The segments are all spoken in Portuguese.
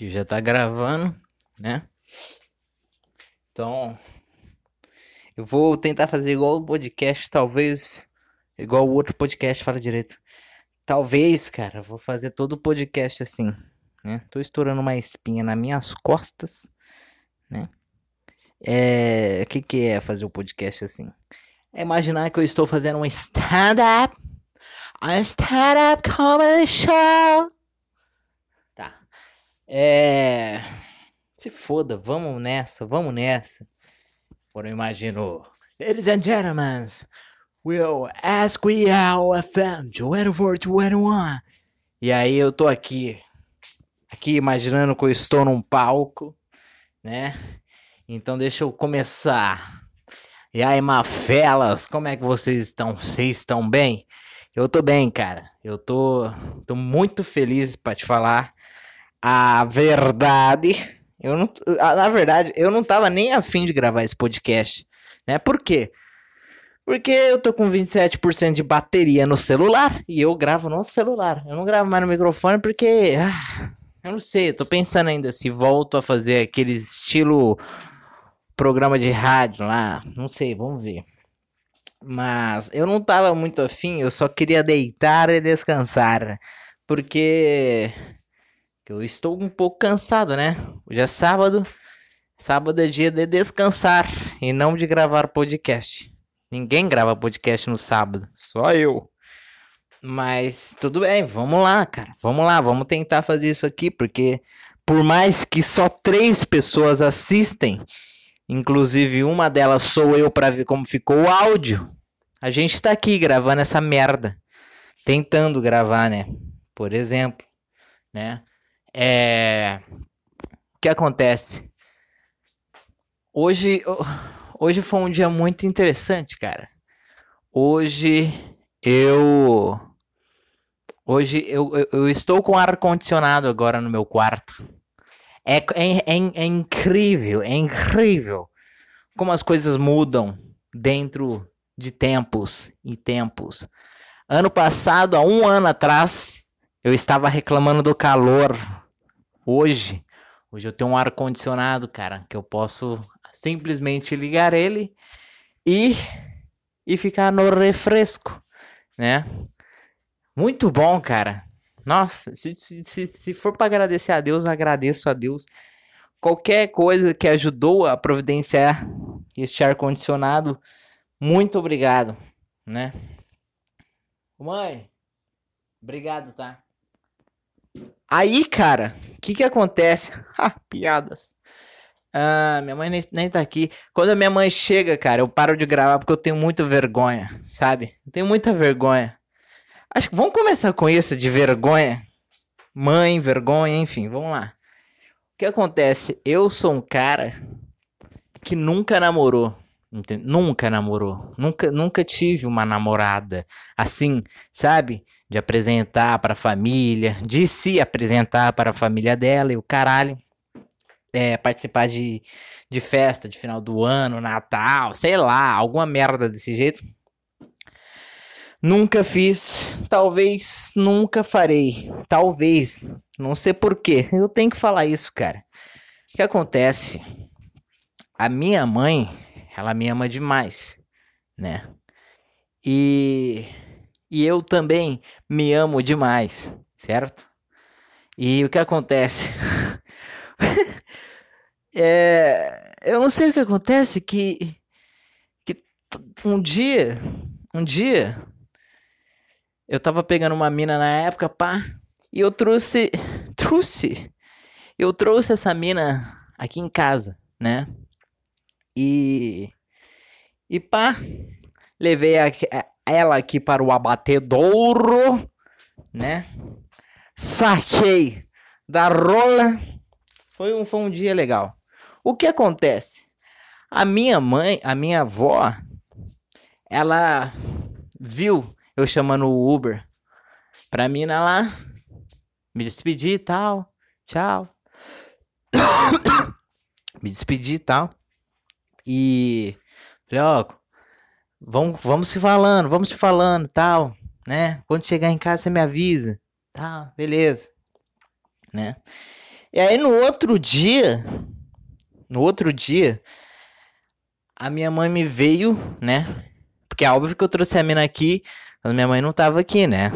que já tá gravando, né? Então, eu vou tentar fazer igual o podcast, talvez, igual o outro podcast fala direito. Talvez, cara, vou fazer todo o podcast assim, né? Tô estourando uma espinha nas minhas costas, né? É, o que que é fazer o podcast assim? É imaginar que eu estou fazendo um stand-up, um stand-up comedy show. É. Se foda, vamos nessa, vamos nessa. Por eu imagino. Ladies and gentlemen, we'll ask we our FM 2421. E aí eu tô aqui, aqui imaginando que eu estou num palco, né? Então deixa eu começar. E aí, mafelas, como é que vocês estão? Vocês estão bem? Eu tô bem, cara. Eu tô, tô muito feliz para te falar a verdade. Eu não, na verdade, eu não tava nem afim de gravar esse podcast, né? Por quê? Porque eu tô com 27% de bateria no celular e eu gravo no celular. Eu não gravo mais no microfone porque ah, eu não sei, eu tô pensando ainda se volto a fazer aquele estilo programa de rádio lá, não sei, vamos ver. Mas eu não tava muito afim, eu só queria deitar e descansar. Porque eu estou um pouco cansado, né? Hoje é sábado. Sábado é dia de descansar e não de gravar podcast. Ninguém grava podcast no sábado, só eu. Mas tudo bem, vamos lá, cara. Vamos lá, vamos tentar fazer isso aqui, porque por mais que só três pessoas assistem, Inclusive, uma delas sou eu para ver como ficou o áudio. A gente tá aqui gravando essa merda. Tentando gravar, né? Por exemplo, né? É... O que acontece? Hoje, hoje foi um dia muito interessante, cara. Hoje eu. Hoje eu, eu, estou com ar condicionado agora no meu quarto. É, é, é, é incrível, é incrível como as coisas mudam dentro de tempos e tempos. Ano passado, há um ano atrás, eu estava reclamando do calor. Hoje, hoje eu tenho um ar condicionado, cara, que eu posso simplesmente ligar ele e e ficar no refresco, né? Muito bom, cara. Nossa, se, se, se for para agradecer a Deus, agradeço a Deus. Qualquer coisa que ajudou a providenciar este ar-condicionado, muito obrigado, né? Mãe, obrigado, tá? Aí, cara, o que que acontece? Ah, piadas. Ah, minha mãe nem, nem tá aqui. Quando a minha mãe chega, cara, eu paro de gravar porque eu tenho muita vergonha, sabe? Eu tenho muita vergonha. Acho que vamos começar com isso de vergonha. Mãe, vergonha, enfim, vamos lá. O que acontece? Eu sou um cara que nunca namorou. Nunca namorou. Nunca, nunca tive uma namorada assim, sabe? De apresentar para a família, de se apresentar para a família dela e o caralho. É, participar de, de festa de final do ano, Natal, sei lá, alguma merda desse jeito. Nunca fiz, talvez nunca farei. Talvez, não sei porquê. Eu tenho que falar isso, cara. O que acontece? A minha mãe, ela me ama demais, né? E, e eu também me amo demais, certo? E o que acontece? é, eu não sei o que acontece que, que um dia, um dia eu tava pegando uma mina na época, pá. E eu trouxe. Trouxe. Eu trouxe essa mina aqui em casa, né? E. E pá. Levei a, ela aqui para o abatedouro, né? Saquei da rola. Foi um, foi um dia legal. O que acontece? A minha mãe, a minha avó, ela viu eu chamando o Uber pra mina lá, me despedir e tal, tchau. me despedir e tal. E falei, ó, vamos, vamos se falando, vamos se falando tal, né? Quando chegar em casa você me avisa, tá, beleza, né? E aí no outro dia, no outro dia, a minha mãe me veio, né? Porque é óbvio que eu trouxe a mina aqui, mas minha mãe não tava aqui, né?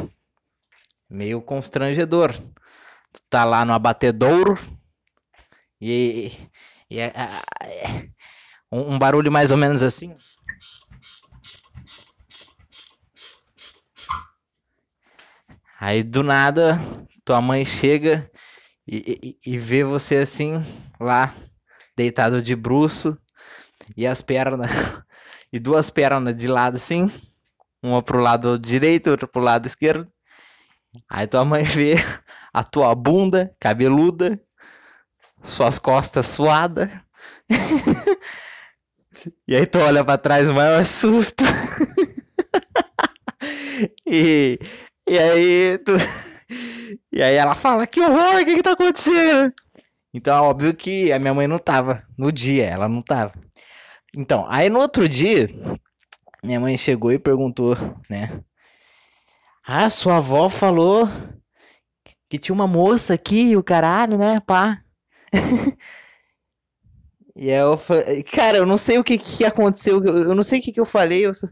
Meio constrangedor. Tu tá lá no abatedouro e, e é, um, um barulho mais ou menos assim. Aí do nada, tua mãe chega e, e, e vê você assim, lá, deitado de bruço, e as pernas, e duas pernas de lado assim, uma pro lado direito, outra pro lado esquerdo. Aí tua mãe vê a tua bunda cabeluda, suas costas suadas. e aí tu olha pra trás, o maior susto. e, e aí tu. E aí ela fala, que horror, o que que tá acontecendo? Então óbvio que a minha mãe não tava no dia, ela não tava. Então, aí no outro dia, minha mãe chegou e perguntou, né? Ah, sua avó falou que tinha uma moça aqui, o caralho, né, pá? e aí eu falei, cara, eu não sei o que que aconteceu, eu não sei o que que eu falei, eu só,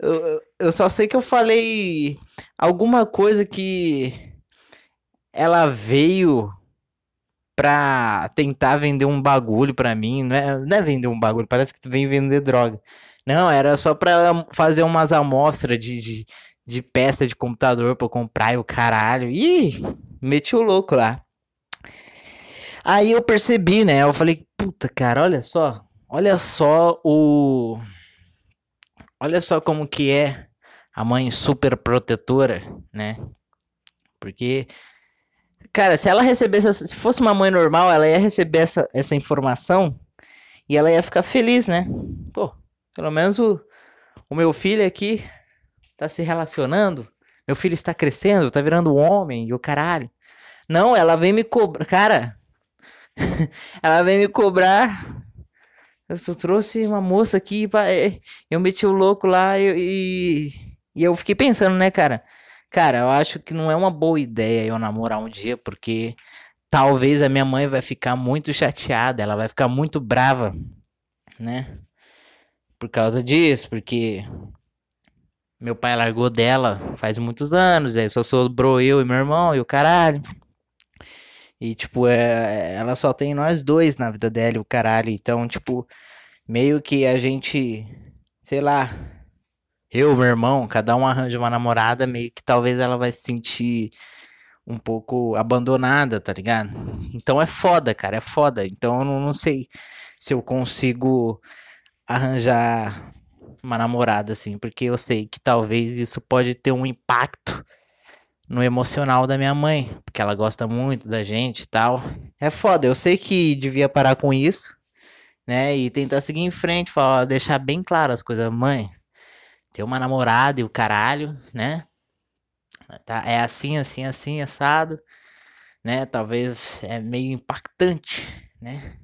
eu, eu só sei que eu falei alguma coisa que ela veio pra tentar vender um bagulho pra mim. Não é, não é vender um bagulho, parece que tu vem vender droga. Não, era só pra ela fazer umas amostras de, de, de peça de computador pra eu comprar e o caralho. Ih, meti o louco lá. Aí eu percebi, né? Eu falei, puta, cara, olha só. Olha só o. Olha só como que é a mãe super protetora, né? Porque Cara, se ela recebesse, se fosse uma mãe normal, ela ia receber essa, essa informação e ela ia ficar feliz, né? Pô, pelo menos o, o meu filho aqui tá se relacionando, meu filho está crescendo, tá virando homem e o caralho. Não, ela vem me cobrar, cara, ela vem me cobrar. Eu trouxe uma moça aqui, pra... eu meti o louco lá e, e eu fiquei pensando, né, cara? Cara, eu acho que não é uma boa ideia eu namorar um dia, porque talvez a minha mãe vai ficar muito chateada, ela vai ficar muito brava, né? Por causa disso, porque meu pai largou dela faz muitos anos, aí só sobrou eu e meu irmão e o caralho. E, tipo, é, ela só tem nós dois na vida dela o caralho. Então, tipo, meio que a gente, sei lá, eu, meu irmão, cada um arranja uma namorada, meio que talvez ela vai se sentir um pouco abandonada, tá ligado? Então é foda, cara, é foda. Então eu não, não sei se eu consigo arranjar uma namorada assim, porque eu sei que talvez isso pode ter um impacto no emocional da minha mãe, porque ela gosta muito da gente e tal. É foda, eu sei que devia parar com isso, né? E tentar seguir em frente, falar, deixar bem claro as coisas, mãe ter uma namorada e o caralho, né? Tá, é assim, assim, assim, assado, né? Talvez é meio impactante, né?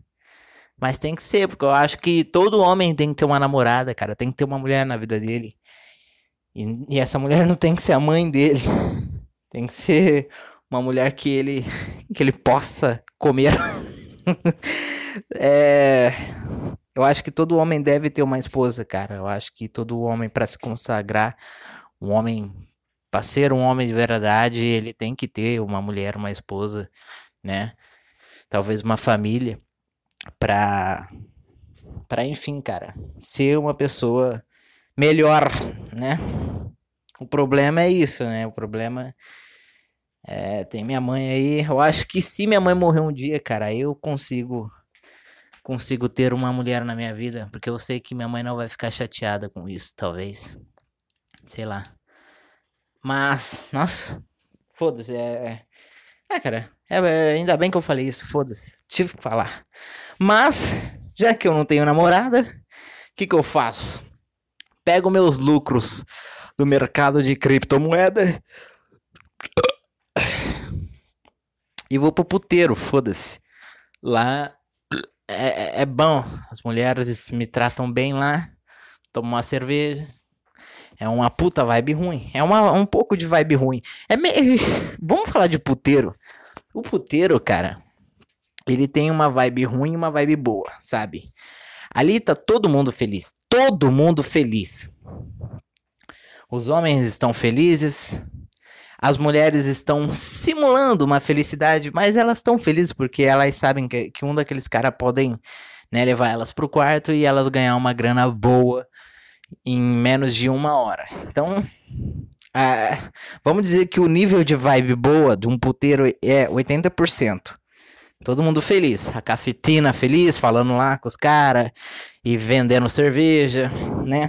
Mas tem que ser, porque eu acho que todo homem tem que ter uma namorada, cara. Tem que ter uma mulher na vida dele. E, e essa mulher não tem que ser a mãe dele. Tem que ser uma mulher que ele, que ele possa comer. é, eu acho que todo homem deve ter uma esposa, cara. Eu acho que todo homem, para se consagrar, um homem, para ser um homem de verdade, ele tem que ter uma mulher, uma esposa, né? Talvez uma família, pra, pra enfim, cara, ser uma pessoa melhor, né? O problema é isso, né? O problema é, tem minha mãe aí. Eu acho que se minha mãe morrer um dia, cara, eu consigo consigo ter uma mulher na minha vida, porque eu sei que minha mãe não vai ficar chateada com isso, talvez. Sei lá. Mas, nossa, foda-se, é, é. É, cara, é, é, ainda bem que eu falei isso, foda-se, tive que falar. Mas, já que eu não tenho namorada, o que que eu faço? Pego meus lucros do mercado de criptomoeda e vou pro puteiro, foda-se. Lá é, é, é bom. As mulheres me tratam bem lá. Tomo uma cerveja. É uma puta vibe ruim. É uma, um pouco de vibe ruim. É meio. Vamos falar de puteiro. O puteiro, cara. ele tem uma vibe ruim e uma vibe boa, sabe? Ali tá todo mundo feliz. Todo mundo feliz. Os homens estão felizes. As mulheres estão simulando uma felicidade, mas elas estão felizes porque elas sabem que, que um daqueles caras podem né, levar elas pro quarto e elas ganhar uma grana boa em menos de uma hora. Então, vamos dizer que o nível de vibe boa de um puteiro é 80%. Todo mundo feliz. A cafetina feliz, falando lá com os caras e vendendo cerveja, né?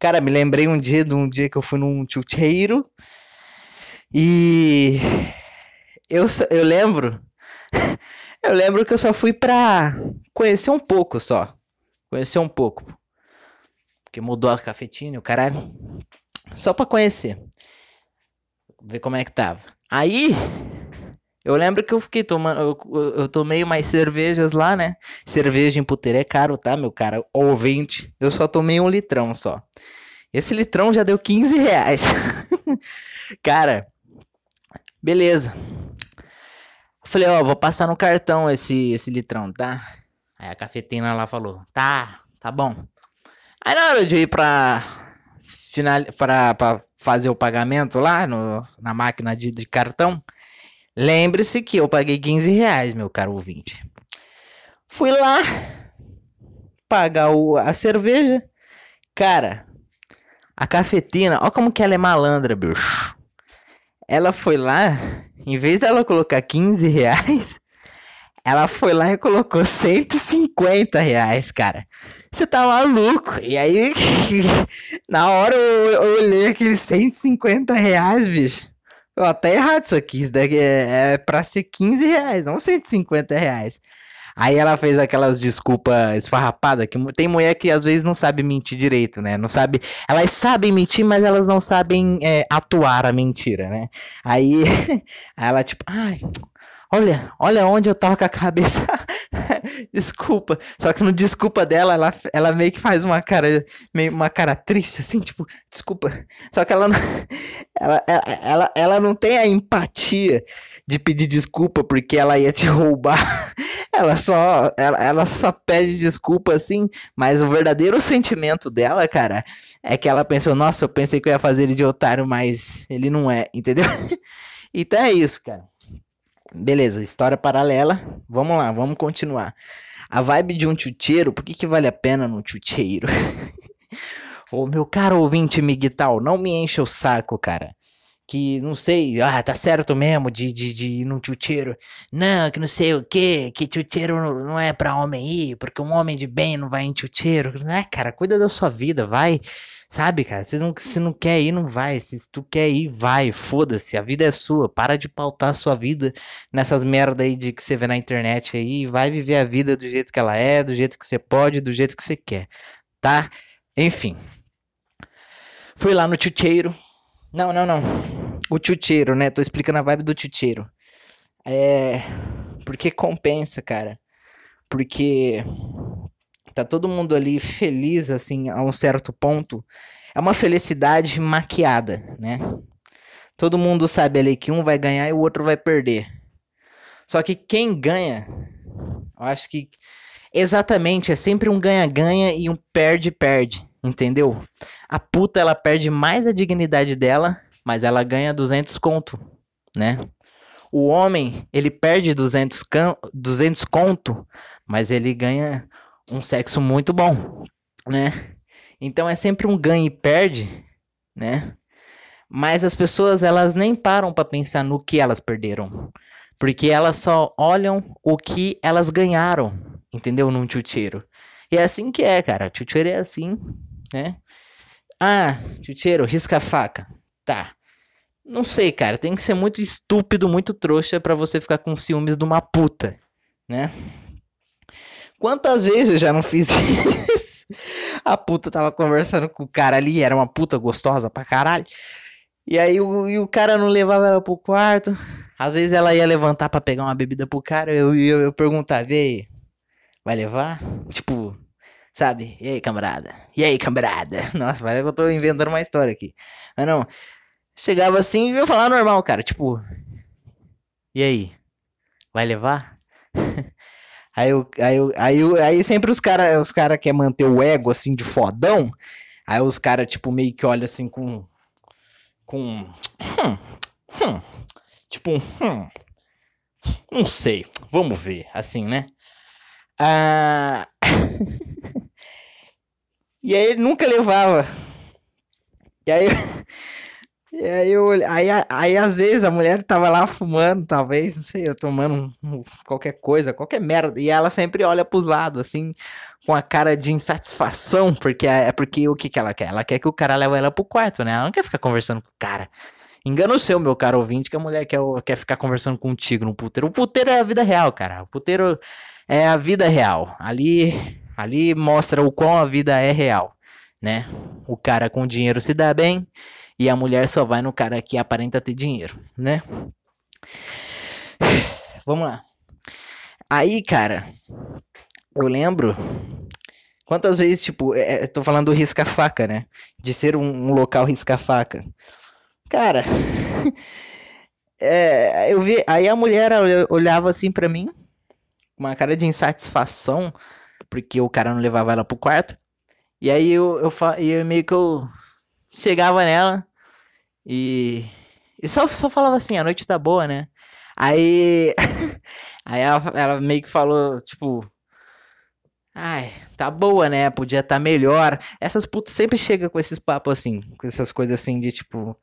Cara, me lembrei um dia de um dia que eu fui num chuteiro e eu, eu lembro eu lembro que eu só fui pra conhecer um pouco só. Conhecer um pouco. Porque mudou a cafetina, o caralho. Só pra conhecer. Ver como é que tava. Aí, eu lembro que eu fiquei tomando. Eu, eu tomei mais cervejas lá, né? Cerveja em puteiro é caro, tá, meu cara? Ouvinte. Eu só tomei um litrão só. Esse litrão já deu 15 reais. cara, beleza. Falei, ó, vou passar no cartão esse, esse litrão, tá? Aí a cafetina lá falou, tá, tá bom. Aí na hora de ir pra, final, pra, pra fazer o pagamento lá no, na máquina de, de cartão, Lembre-se que eu paguei 15 reais, meu caro ouvinte. Fui lá pagar o, a cerveja. Cara, a cafetina, ó como que ela é malandra, bicho. Ela foi lá, em vez dela colocar 15 reais, ela foi lá e colocou 150 reais, cara. Você tá maluco? E aí, na hora eu, eu olhei aqueles 150 reais, bicho. Ó, tá errado isso aqui. Isso daqui é, é pra ser 15 reais, não 150 reais. Aí ela fez aquelas desculpas esfarrapadas, que tem mulher que às vezes não sabe mentir direito, né? Não sabe. Elas sabem mentir, mas elas não sabem é, atuar a mentira, né? Aí, aí ela, tipo, ai, olha, olha onde eu tava com a cabeça. desculpa. Só que no desculpa dela, ela, ela meio que faz uma cara, meio uma cara triste, assim, tipo, desculpa. Só que ela não, ela, ela, ela, ela não tem a empatia de pedir desculpa porque ela ia te roubar. Ela só, ela, ela só pede desculpa assim, mas o verdadeiro sentimento dela, cara, é que ela pensou, nossa, eu pensei que eu ia fazer ele de otário, mas ele não é, entendeu? Então é isso, cara. Beleza, história paralela. Vamos lá, vamos continuar. A vibe de um chuteiro, por que, que vale a pena num chuteiro? Ô meu caro ouvinte miguital, não me encha o saco, cara. Que não sei, ah, tá certo mesmo de, de, de ir num chuteiro. Não, que não sei o que, que chuteiro não é pra homem ir, porque um homem de bem não vai em chuteiro. Não é, cara, cuida da sua vida, vai Sabe, cara? Se não, se não quer ir, não vai. Se tu quer ir, vai. Foda-se. A vida é sua. Para de pautar a sua vida nessas merda aí de que você vê na internet aí. Vai viver a vida do jeito que ela é, do jeito que você pode, do jeito que você quer. Tá? Enfim. Fui lá no chucheiro. Não, não, não. O chucheiro, né? Tô explicando a vibe do chucheiro. É. Porque compensa, cara. Porque tá todo mundo ali feliz, assim, a um certo ponto, é uma felicidade maquiada, né? Todo mundo sabe ali que um vai ganhar e o outro vai perder. Só que quem ganha, eu acho que exatamente é sempre um ganha-ganha e um perde-perde, entendeu? A puta ela perde mais a dignidade dela, mas ela ganha 200 conto, né? O homem, ele perde 200, can 200 conto, mas ele ganha um sexo muito bom, né? Então é sempre um ganha e perde, né? Mas as pessoas elas nem param para pensar no que elas perderam, porque elas só olham o que elas ganharam, entendeu? Num chuteiro. E é assim que é, cara. Chuteiro é assim, né? Ah, chuteiro, risca a faca. Tá. Não sei, cara. Tem que ser muito estúpido, muito trouxa para você ficar com ciúmes de uma puta, né? Quantas vezes eu já não fiz isso? A puta tava conversando com o cara ali, era uma puta gostosa pra caralho. E aí o, e o cara não levava ela pro quarto. Às vezes ela ia levantar para pegar uma bebida pro cara. Eu, eu, eu perguntava, e aí, vai levar? Tipo, sabe? E aí, camarada? E aí, camarada? Nossa, parece que eu tô inventando uma história aqui. Mas não. Chegava assim e eu falava normal, cara. Tipo, e aí? Vai levar? Aí, eu, aí, eu, aí, eu, aí sempre os caras os cara querem manter o ego assim de fodão. Aí os caras, tipo, meio que olham assim com. Com. Hum, hum, tipo um. Hum, não sei. Vamos ver. Assim, né? Ah. e aí ele nunca levava. E aí. E aí, eu, aí, aí, às vezes, a mulher tava lá fumando, talvez, não sei, eu tomando qualquer coisa, qualquer merda. E ela sempre olha pros lados, assim, com a cara de insatisfação, porque é, é porque o que, que ela quer? Ela quer que o cara leve ela pro quarto, né? Ela não quer ficar conversando com o cara. Engana o seu, meu caro ouvinte, que a mulher quer, quer ficar conversando contigo no puteiro. O puteiro é a vida real, cara. O puteiro é a vida real. Ali, ali mostra o quão a vida é real, né? O cara com dinheiro se dá bem e a mulher só vai no cara que aparenta ter dinheiro, né? Vamos lá. Aí, cara, eu lembro quantas vezes, tipo, é, é tô falando do risca-faca, né? De ser um, um local risca-faca. Cara, é, eu vi. Aí a mulher olhava assim para mim, uma cara de insatisfação, porque o cara não levava ela pro quarto. E aí eu, eu, eu meio que eu chegava nela, e, e só, só falava assim, a noite tá boa, né? Aí. aí ela, ela meio que falou, tipo. Ai, tá boa, né? Podia tá melhor. Essas putas sempre chegam com esses papos assim, com essas coisas assim de tipo.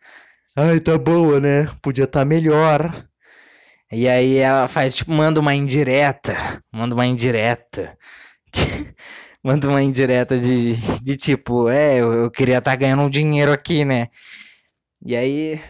Ai, tá boa, né? Podia tá melhor. E aí ela faz, tipo, manda uma indireta. Manda uma indireta. manda uma indireta de, de tipo, é, eu, eu queria tá ganhando um dinheiro aqui, né? E aí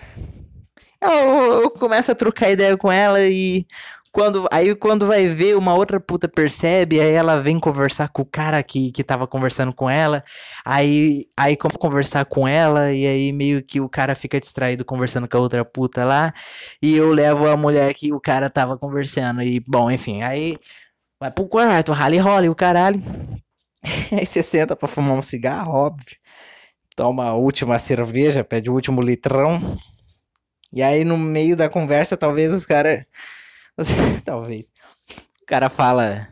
eu, eu começo a trocar ideia com ela e quando aí quando vai ver uma outra puta percebe, aí ela vem conversar com o cara que, que tava conversando com ela, aí aí começa a conversar com ela e aí meio que o cara fica distraído conversando com a outra puta lá, e eu levo a mulher que o cara tava conversando e bom, enfim, aí vai pro quarto, rally rola o caralho. aí você senta pra fumar um cigarro, óbvio toma a última cerveja, pede o último litrão. E aí no meio da conversa, talvez os caras. talvez. O cara fala.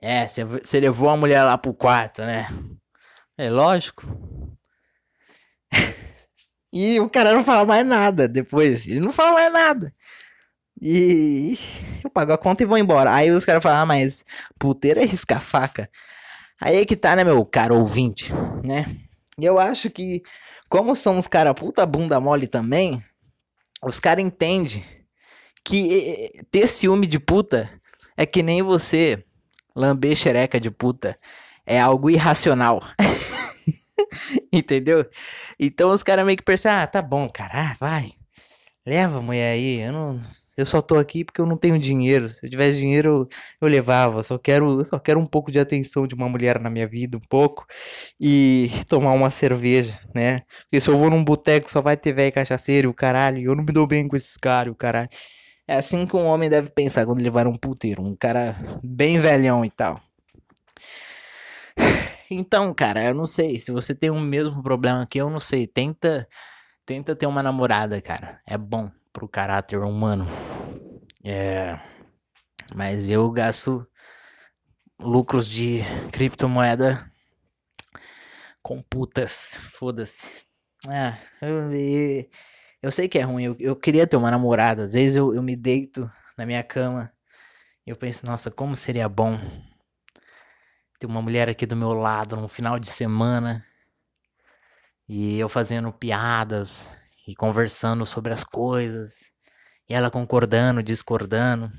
É, você levou a mulher lá pro quarto, né? É lógico. e o cara não fala mais nada depois. Ele não fala mais nada. E eu pago a conta e vou embora. Aí os caras falam, ah, mas puteiro é riscar faca. Aí é que tá, né, meu caro ouvinte, né? E eu acho que, como são uns cara puta bunda mole também, os caras entendem que ter ciúme de puta é que nem você lamber xereca de puta. É algo irracional. Entendeu? Então os caras meio que percebem, ah, tá bom, cara, ah, vai. Leva a mulher aí, eu não, eu só tô aqui porque eu não tenho dinheiro. Se eu tivesse dinheiro, eu, levava. Só quero, só quero um pouco de atenção de uma mulher na minha vida, um pouco. E tomar uma cerveja, né? Porque se eu vou num boteco, só vai ter velho cachaceiro o caralho. Eu não me dou bem com esses caras, o caralho. É assim que um homem deve pensar quando ele vai um puteiro. Um cara bem velhão e tal. Então, cara, eu não sei. Se você tem o mesmo problema que eu, não sei. Tenta, tenta ter uma namorada, cara. É bom pro caráter humano. É, mas eu gasto lucros de criptomoeda com putas, foda-se. É, eu, eu, eu, sei que é ruim, eu, eu queria ter uma namorada. Às vezes eu, eu me deito na minha cama e eu penso, nossa, como seria bom ter uma mulher aqui do meu lado no final de semana e eu fazendo piadas e conversando sobre as coisas, e ela concordando, discordando.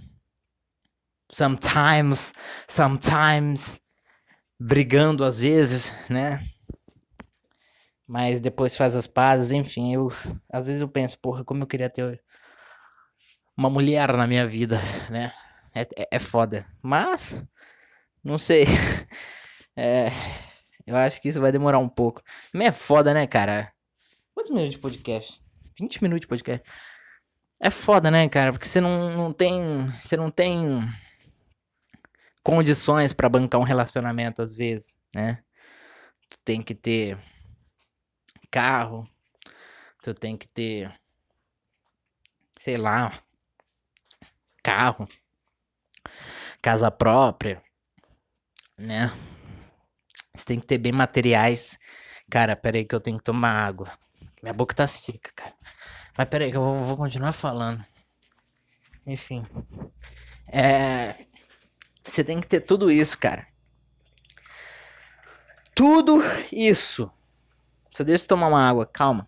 Sometimes, sometimes brigando às vezes, né? Mas depois faz as pazes, enfim, eu às vezes eu penso, porra, como eu queria ter uma mulher na minha vida, né? É, é, é foda. Mas, não sei. É, eu acho que isso vai demorar um pouco. Mas é foda, né, cara? Quantos minutos de podcast? 20 minutos de podcast. É foda, né, cara? Porque você não, não tem. Você não tem condições para bancar um relacionamento às vezes, né? Tu tem que ter carro, tu tem que ter sei lá, carro. casa própria, né? Você tem que ter bem materiais. Cara, pera aí que eu tenho que tomar água. Minha boca tá seca, cara. Mas pera aí que eu vou, vou continuar falando. Enfim. É. Você tem que ter tudo isso, cara. Tudo isso. Só deixa eu tomar uma água, calma.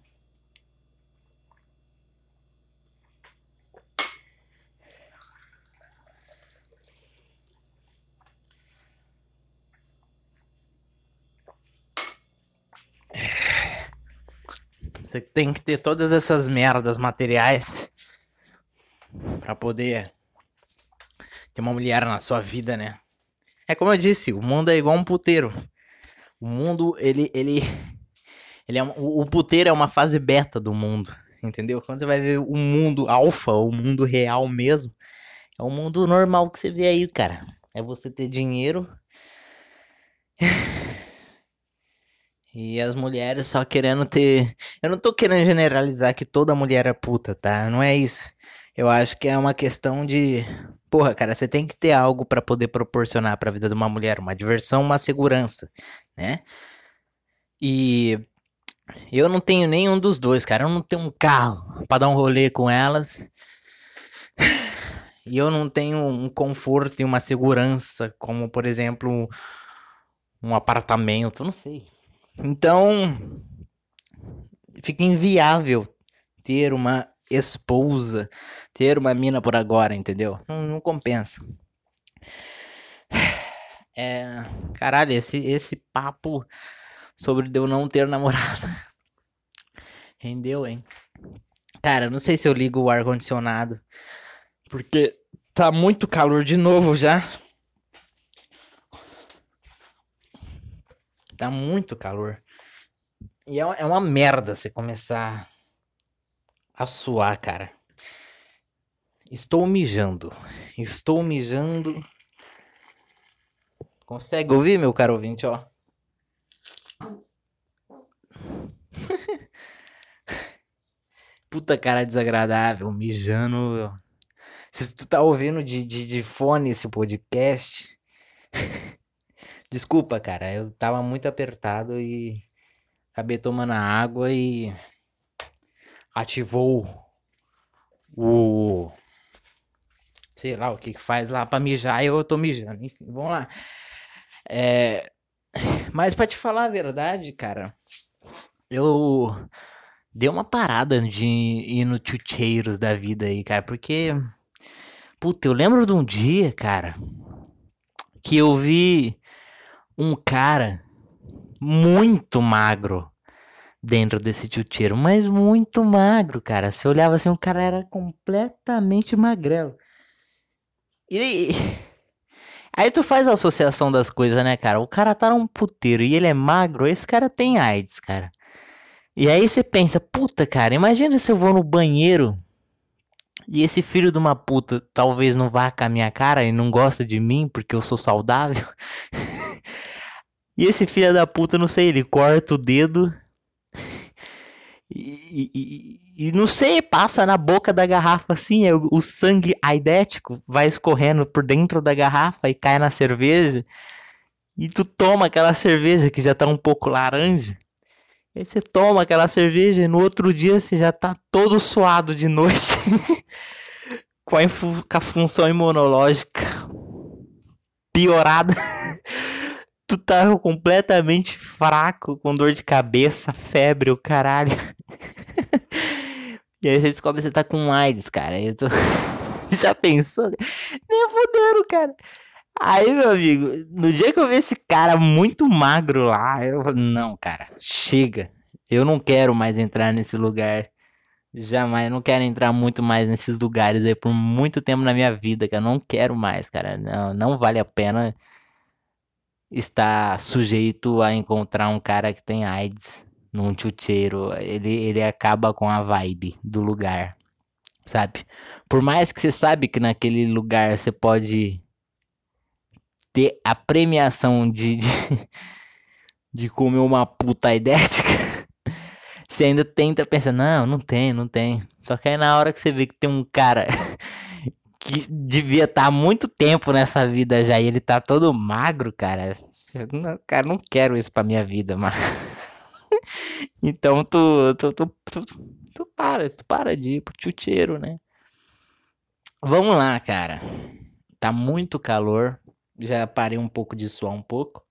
Você tem que ter todas essas merdas materiais para poder ter uma mulher na sua vida, né? É como eu disse, o mundo é igual um puteiro. O mundo, ele, ele, ele é, o, puteiro é uma fase beta do mundo, entendeu? Quando você vai ver o mundo alfa, o mundo real mesmo, é o mundo normal que você vê aí, cara. É você ter dinheiro E as mulheres só querendo ter. Eu não tô querendo generalizar que toda mulher é puta, tá? Não é isso. Eu acho que é uma questão de. Porra, cara, você tem que ter algo para poder proporcionar para a vida de uma mulher, uma diversão, uma segurança, né? E eu não tenho nenhum dos dois, cara. Eu não tenho um carro para dar um rolê com elas. E eu não tenho um conforto e uma segurança, como por exemplo, um apartamento, não sei. Então, fica inviável ter uma esposa, ter uma mina por agora, entendeu? Não, não compensa. É, caralho, esse, esse papo sobre eu não ter namorado rendeu, hein? Cara, não sei se eu ligo o ar condicionado porque tá muito calor de novo já. Tá muito calor. E é, é uma merda você começar a suar, cara. Estou mijando. Estou mijando. Consegue ouvir, meu caro ouvinte, ó? Puta cara desagradável, mijando. Se tu tá ouvindo de, de, de fone esse podcast. Desculpa, cara, eu tava muito apertado e acabei tomando água e ativou o sei lá o que faz lá para mijar eu tô mijando. Enfim, vamos lá. É... Mas para te falar a verdade, cara, eu dei uma parada de ir no chucheiros da vida aí, cara, porque puta, eu lembro de um dia, cara, que eu vi um cara muito magro dentro desse tchutcheiro, mas muito magro, cara. Você olhava assim, o cara era completamente magrelo. E aí tu faz a associação das coisas, né, cara? O cara tá num puteiro e ele é magro, esse cara tem AIDS, cara. E aí você pensa, puta, cara, imagina se eu vou no banheiro e esse filho de uma puta talvez não vá com a minha cara e não gosta de mim porque eu sou saudável. E esse filho da puta, não sei, ele corta o dedo e, e, e, não sei, passa na boca da garrafa assim, é o, o, sangue aidético vai escorrendo por dentro da garrafa e cai na cerveja. E tu toma aquela cerveja que já tá um pouco laranja. E aí você toma aquela cerveja e no outro dia você já tá todo suado de noite. com, a com a função imunológica piorada tu tá completamente fraco, com dor de cabeça, febre, o caralho. e aí você descobre que você tá com AIDS, cara. Eu tô... Já pensou? Nem fodendo, cara. Aí, meu amigo, no dia que eu vi esse cara muito magro lá, eu falei, não, cara, chega. Eu não quero mais entrar nesse lugar. Jamais, não quero entrar muito mais nesses lugares aí por muito tempo na minha vida, cara. Não quero mais, cara. Não, não vale a pena está sujeito a encontrar um cara que tem AIDS num chuteiro. Ele, ele acaba com a vibe do lugar, sabe? Por mais que você sabe que naquele lugar você pode ter a premiação de, de, de comer uma puta idética, você ainda tenta pensar, não, não tem, não tem. Só que aí na hora que você vê que tem um cara que devia estar tá há muito tempo nessa vida já e ele tá todo magro, cara. Cara, não quero isso pra minha vida, mas. então tu tu, tu, tu, tu, para, tu para de ir pro chuteiro, né? Vamos lá, cara. Tá muito calor. Já parei um pouco de suar um pouco.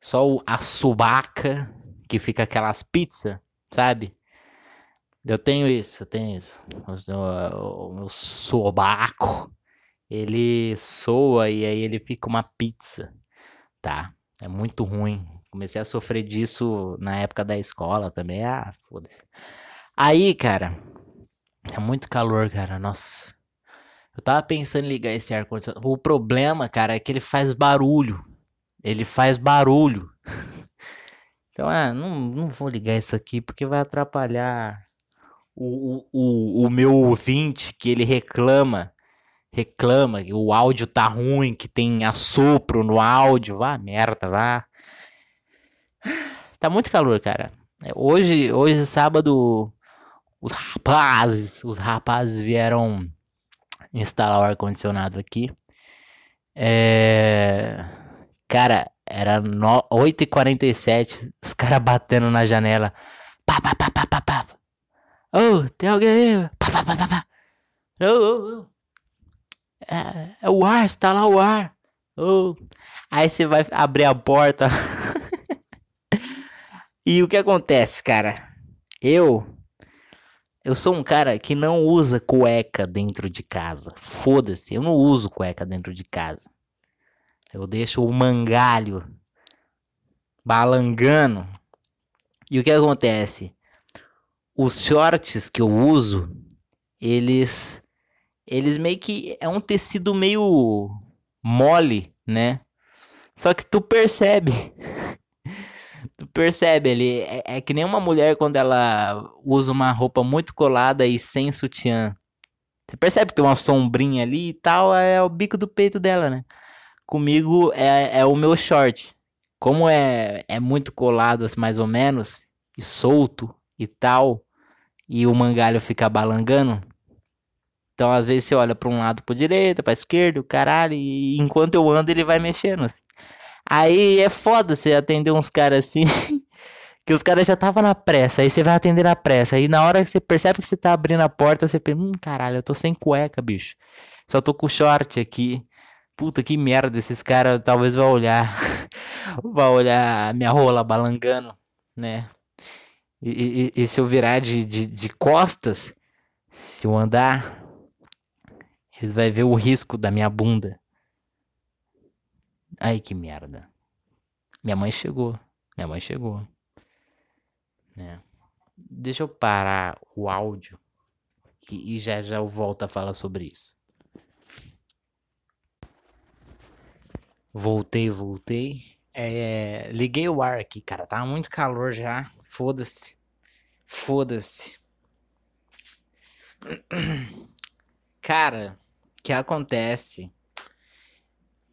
Só o, a subaca, que fica aquelas pizzas, sabe? Eu tenho isso, eu tenho isso. O, o meu sobaco, ele soa e aí ele fica uma pizza, tá? É muito ruim. Comecei a sofrer disso na época da escola também. Ah, foda-se. Aí, cara, é muito calor, cara. Nossa. Eu tava pensando em ligar esse ar-condicionado. O problema, cara, é que ele faz barulho. Ele faz barulho. então, ah, não, não vou ligar isso aqui porque vai atrapalhar o, o, o meu ouvinte que ele reclama, reclama que o áudio tá ruim, que tem assopro no áudio, vá merda, vá. Tá muito calor, cara. É, hoje, hoje sábado, os rapazes, os rapazes vieram instalar o ar condicionado aqui. É... Cara, era no... 8h47, os caras batendo na janela. Pá, pá, pá, pá, pá, pá. Oh, tem alguém aí? Pá, pá, pá, pá, pá. Oh, oh, oh. É, é o ar, está lá o ar. Oh. Aí você vai abrir a porta. e o que acontece, cara? Eu. Eu sou um cara que não usa cueca dentro de casa. Foda-se, eu não uso cueca dentro de casa. Eu deixo o mangalho balangando. E o que acontece? Os shorts que eu uso, eles eles meio que é um tecido meio mole, né? Só que tu percebe. tu percebe ali, é, é, que nem uma mulher quando ela usa uma roupa muito colada e sem sutiã. Você percebe que tem uma sombrinha ali e tal, é o bico do peito dela, né? Comigo é, é o meu short. Como é, é muito colado, assim, mais ou menos, e solto, e tal, e o mangalho fica balangando. Então, às vezes, você olha para um lado, para direita, para esquerda, o caralho, e enquanto eu ando, ele vai mexendo assim. Aí é foda você atender uns caras assim, que os caras já estavam na pressa, aí você vai atender na pressa, aí na hora que você percebe que você tá abrindo a porta, você pensa, hum, caralho, eu tô sem cueca, bicho. Só tô com short aqui. Puta que merda, esses caras talvez vão olhar, vai olhar minha rola balangando, né? E, e, e se eu virar de, de, de, costas, se eu andar, eles vão ver o risco da minha bunda. Ai, que merda. Minha mãe chegou. Minha mãe chegou. É. Deixa eu parar o áudio e, e já já eu volto a falar sobre isso. Voltei, voltei. É, liguei o ar aqui, cara. Tá muito calor já. Foda-se. Foda-se. Cara, o que acontece?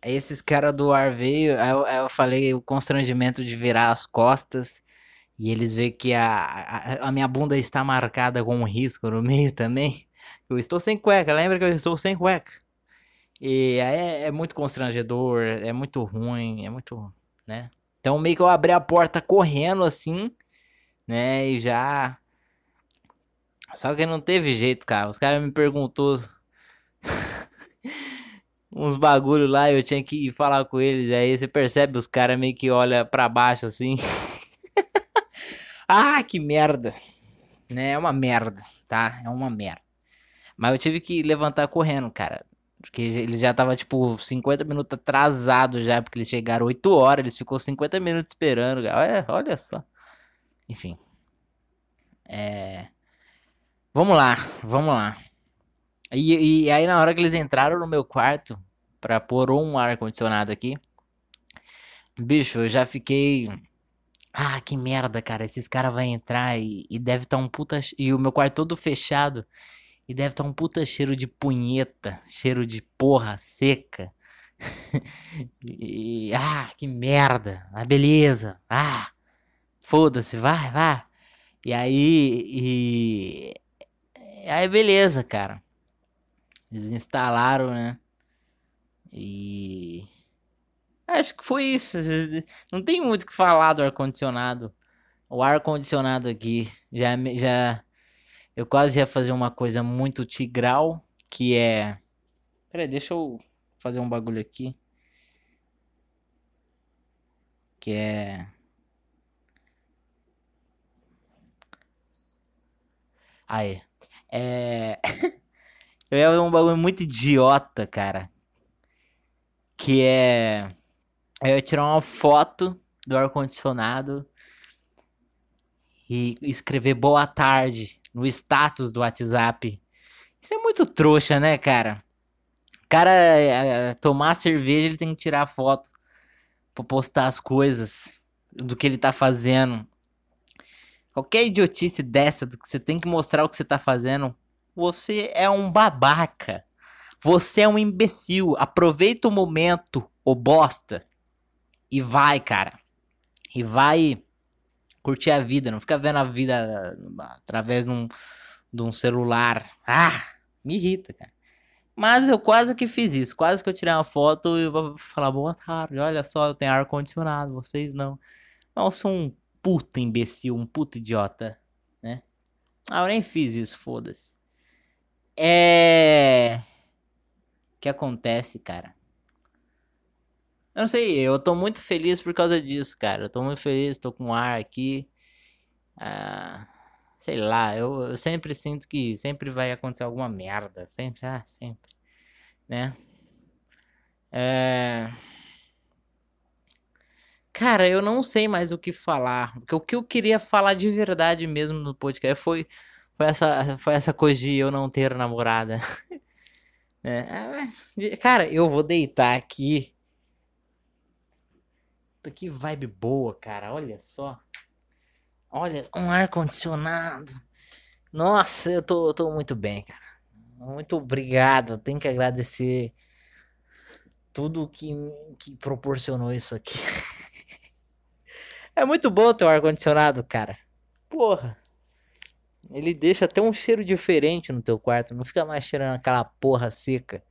Esses caras do ar veio, eu, eu falei o constrangimento de virar as costas e eles veem que a, a, a minha bunda está marcada com um risco no meio também. Eu estou sem cueca, lembra que eu estou sem cueca? E é, é muito constrangedor, é muito ruim, é muito né? Então meio que eu abri a porta correndo assim, né? E já. Só que não teve jeito, cara. Os caras me perguntou uns bagulho lá, eu tinha que falar com eles. Aí você percebe os caras meio que olha para baixo assim. ah, que merda. Né? É uma merda, tá? É uma merda. Mas eu tive que levantar correndo, cara. Porque ele já tava, tipo, 50 minutos atrasado já, porque eles chegaram 8 horas, eles ficou 50 minutos esperando. Olha, olha só. Enfim. É... Vamos lá, vamos lá. E, e aí na hora que eles entraram no meu quarto pra pôr um ar-condicionado aqui, bicho, eu já fiquei... Ah, que merda, cara. Esses caras vão entrar e, e deve estar tá um puta... E o meu quarto todo fechado. E deve estar tá um puta cheiro de punheta, cheiro de porra seca. e, ah, que merda. Ah, beleza. Ah, foda-se, vai, vai. E aí, e... Aí, beleza, cara. Eles instalaram, né? E. Acho que foi isso. Não tem muito o que falar do ar-condicionado. O ar-condicionado aqui já, já. Eu quase ia fazer uma coisa muito tigral, que é. Peraí, deixa eu fazer um bagulho aqui. Que é. Aí. É. Eu ia fazer um bagulho muito idiota, cara. Que é. Eu ia tirar uma foto do ar-condicionado e escrever boa tarde no status do WhatsApp. Isso é muito trouxa, né, cara? O cara é, é, tomar cerveja, ele tem que tirar foto pra postar as coisas do que ele tá fazendo. Qualquer idiotice dessa, do que você tem que mostrar o que você tá fazendo, você é um babaca. Você é um imbecil. Aproveita o momento, ô bosta. E vai, cara. E vai curtir a vida. Não fica vendo a vida através de um, de um celular. Ah, me irrita, cara. Mas eu quase que fiz isso. Quase que eu tirei uma foto e vou falar, boa tarde, olha só, eu tenho ar-condicionado, vocês não. Eu sou um puta imbecil, um puta idiota, né? Ah, eu nem fiz isso, foda-se. É. O que acontece, cara? Eu não sei, eu tô muito feliz por causa disso, cara. Eu tô muito feliz, tô com ar aqui. Ah, sei lá, eu, eu sempre sinto que sempre vai acontecer alguma merda. Sempre, ah, sempre. Né? É. Cara, eu não sei mais o que falar. Porque o que eu queria falar de verdade mesmo no podcast foi, foi, essa, foi essa coisa de eu não ter namorada. é, cara, eu vou deitar aqui. Que vibe boa, cara. Olha só. Olha, um ar-condicionado. Nossa, eu tô, tô muito bem, cara. Muito obrigado. Eu tenho que agradecer tudo que, que proporcionou isso aqui. É muito bom ter um ar-condicionado, cara. Porra. Ele deixa até um cheiro diferente no teu quarto. Não fica mais cheirando aquela porra seca.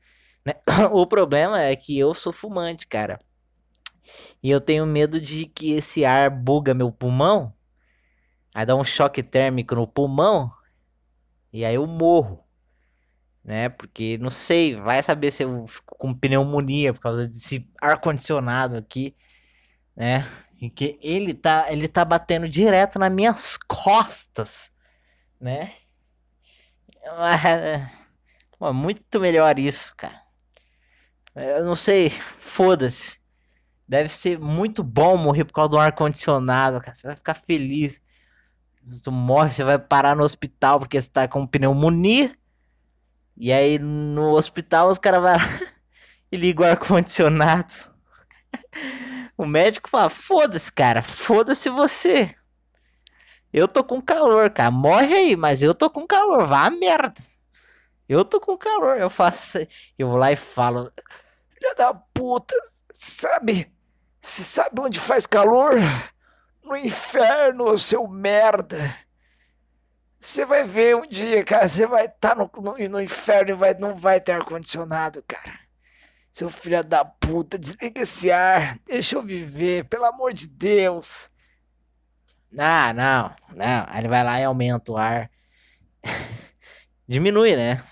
Né? O problema é que eu sou fumante, cara. E eu tenho medo de que esse ar buga meu pulmão. Aí dá um choque térmico no pulmão. E aí eu morro. Né? Porque não sei, vai saber se eu fico com pneumonia por causa desse ar-condicionado aqui. Né? em que ele tá, ele tá batendo direto nas minhas costas, né? Muito melhor isso, cara. Eu não sei, foda-se. Deve ser muito bom morrer por causa do ar-condicionado, cara. Você vai ficar feliz. Tu morre, você vai parar no hospital porque você tá com pneumonia. E aí no hospital os caras vão e ligam o ar-condicionado. O médico fala: foda-se, cara, foda-se você. Eu tô com calor, cara. Morre aí, mas eu tô com calor. Vá a merda. Eu tô com calor. Eu faço. Eu vou lá e falo: Filha da puta, sabe? Você sabe onde faz calor? No inferno, seu merda. Você vai ver um dia, cara. Você vai estar tá no, no, no, inferno e vai, não vai ter ar-condicionado, cara. Seu filho da puta, desliga esse ar. Deixa eu viver, pelo amor de Deus. Não, não, não. Aí ele vai lá e aumenta o ar. Diminui, né?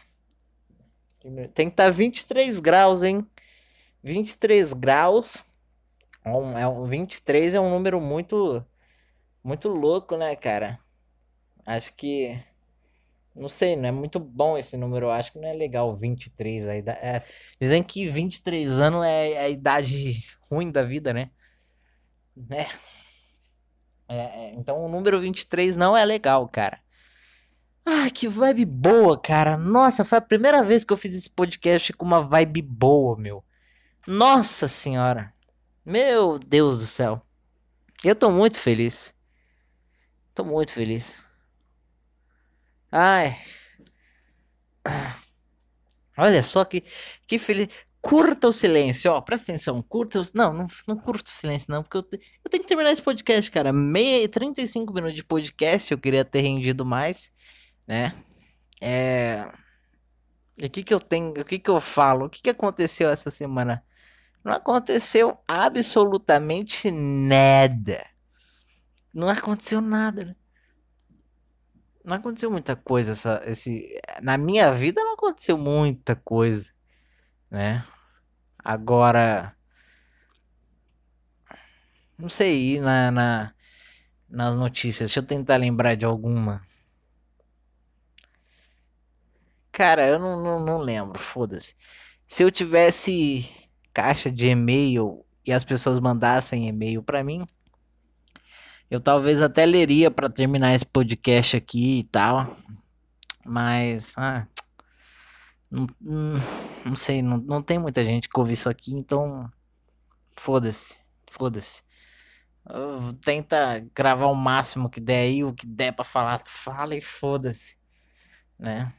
Tem que estar tá 23 graus, hein? 23 graus. É um, é um, 23 é um número muito. Muito louco, né, cara? Acho que. Não sei, não é muito bom esse número. Acho que não é legal 23. A é, dizem que 23 anos é a idade ruim da vida, né? É. é, é então o número 23 não é legal, cara. Ah, que vibe boa, cara. Nossa, foi a primeira vez que eu fiz esse podcast com uma vibe boa, meu. Nossa senhora. Meu Deus do céu. Eu tô muito feliz. Tô muito feliz. Ai. Olha só que, que feliz. Curta o silêncio, ó. Presta atenção. Curta o. Não, não, não curta o silêncio, não. Porque eu, te... eu tenho que terminar esse podcast, cara. Meia, 35 minutos de podcast. Eu queria ter rendido mais, né? É. E o que que eu tenho, o que que eu falo? O que que aconteceu essa semana? Não aconteceu absolutamente nada. Não aconteceu nada. Né? Não aconteceu muita coisa essa, esse, na minha vida não aconteceu muita coisa, né? Agora não sei na, na nas notícias. Deixa eu tentar lembrar de alguma. Cara, eu não, não, não lembro, foda-se. Se eu tivesse caixa de e-mail e as pessoas mandassem e-mail para mim, eu talvez até leria para terminar esse podcast aqui e tal. Mas, ah, não, não, não sei, não, não tem muita gente que ouve isso aqui, então foda-se, foda-se. Tenta gravar o máximo que der aí, o que der para falar, tu fala e foda-se, né?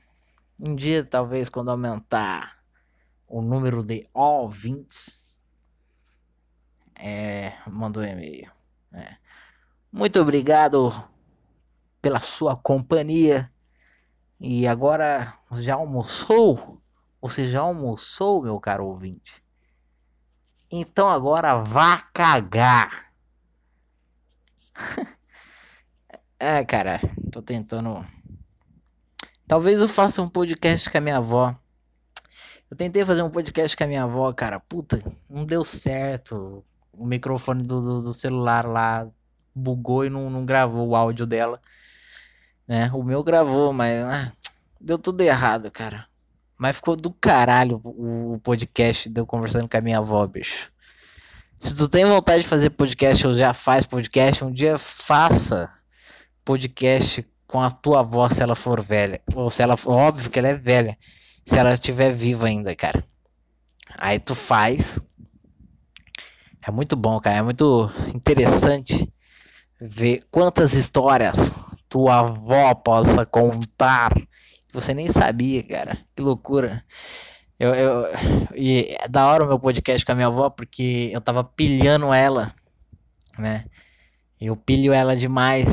Um dia, talvez, quando aumentar o número de ouvintes, é, mandou e-mail. É. Muito obrigado pela sua companhia. E agora já almoçou? Você já almoçou, meu caro ouvinte? Então agora vá cagar. é, cara, tô tentando. Talvez eu faça um podcast com a minha avó. Eu tentei fazer um podcast com a minha avó, cara. Puta, não deu certo. O microfone do, do, do celular lá bugou e não, não, gravou o áudio dela. Né? O meu gravou, mas ah, deu tudo errado, cara. Mas ficou do caralho o, o podcast de eu conversando com a minha avó, bicho. Se tu tem vontade de fazer podcast ou já faz podcast, um dia faça podcast com a tua avó se ela for velha. Ou se ela for. Óbvio que ela é velha se ela estiver viva ainda, cara. Aí tu faz. É muito bom, cara. É muito interessante ver quantas histórias tua avó possa contar. Você nem sabia, cara. Que loucura. Eu, eu, e é da hora o meu podcast com a minha avó, porque eu tava pilhando ela, né? Eu pilho ela demais.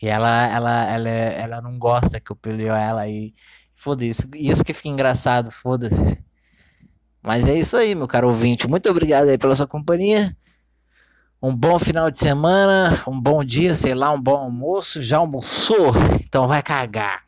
E ela, ela, ela, ela não gosta que eu pilho ela. E Foda-se. Isso que fica engraçado, foda-se. Mas é isso aí, meu caro ouvinte. Muito obrigado aí pela sua companhia. Um bom final de semana, um bom dia, sei lá, um bom almoço. Já almoçou? Então vai cagar.